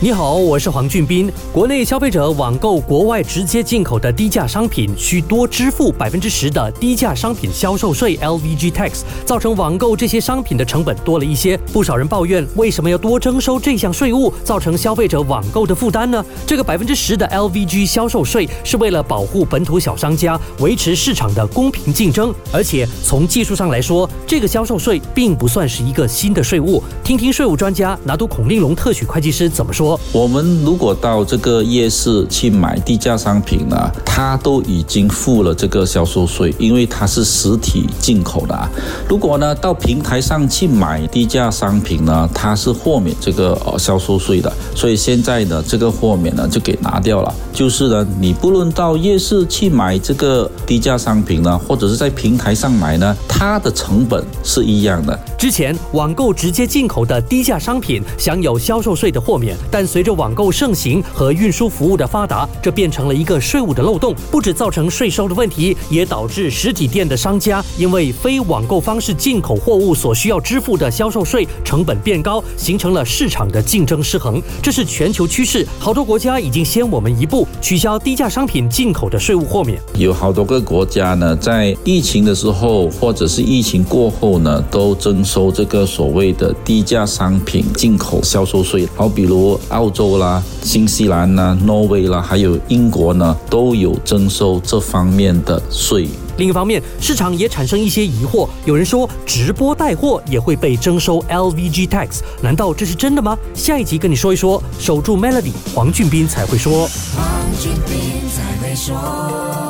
你好，我是黄俊斌。国内消费者网购国外直接进口的低价商品，需多支付百分之十的低价商品销售税 （LVG tax），造成网购这些商品的成本多了一些。不少人抱怨，为什么要多征收这项税务，造成消费者网购的负担呢？这个百分之十的 LVG 销售税是为了保护本土小商家，维持市场的公平竞争。而且从技术上来说，这个销售税并不算是一个新的税务。听听税务专家拿督孔令龙特许会计师怎么说。我们如果到这个夜市去买低价商品呢，它都已经付了这个销售税，因为它是实体进口的啊。如果呢到平台上去买低价商品呢，它是豁免这个呃销售税的，所以现在呢这个豁免呢就给拿掉了。就是呢，你不论到夜市去买这个低价商品呢，或者是在平台上买呢，它的成本是一样的。之前网购直接进口的低价商品享有销售税的豁免，但但随着网购盛行和运输服务的发达，这变成了一个税务的漏洞，不止造成税收的问题，也导致实体店的商家因为非网购方式进口货物所需要支付的销售税成本变高，形成了市场的竞争失衡。这是全球趋势，好多国家已经先我们一步取消低价商品进口的税务豁免。有好多个国家呢，在疫情的时候或者是疫情过后呢，都征收这个所谓的低价商品进口销售税。好，比如澳洲啦、新西兰啦、挪威啦，还有英国呢，都有征收这方面的税。另一方面，市场也产生一些疑惑，有人说直播带货也会被征收 LVG tax，难道这是真的吗？下一集跟你说一说。守住 Melody，黄俊斌才会说。黄俊斌才会说。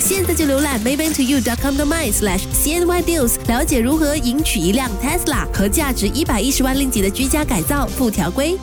现在就浏览 maybantoyou.com.my/cny deals，了解如何赢取一辆 Tesla 和价值一百一十万令吉的居家改造附条规。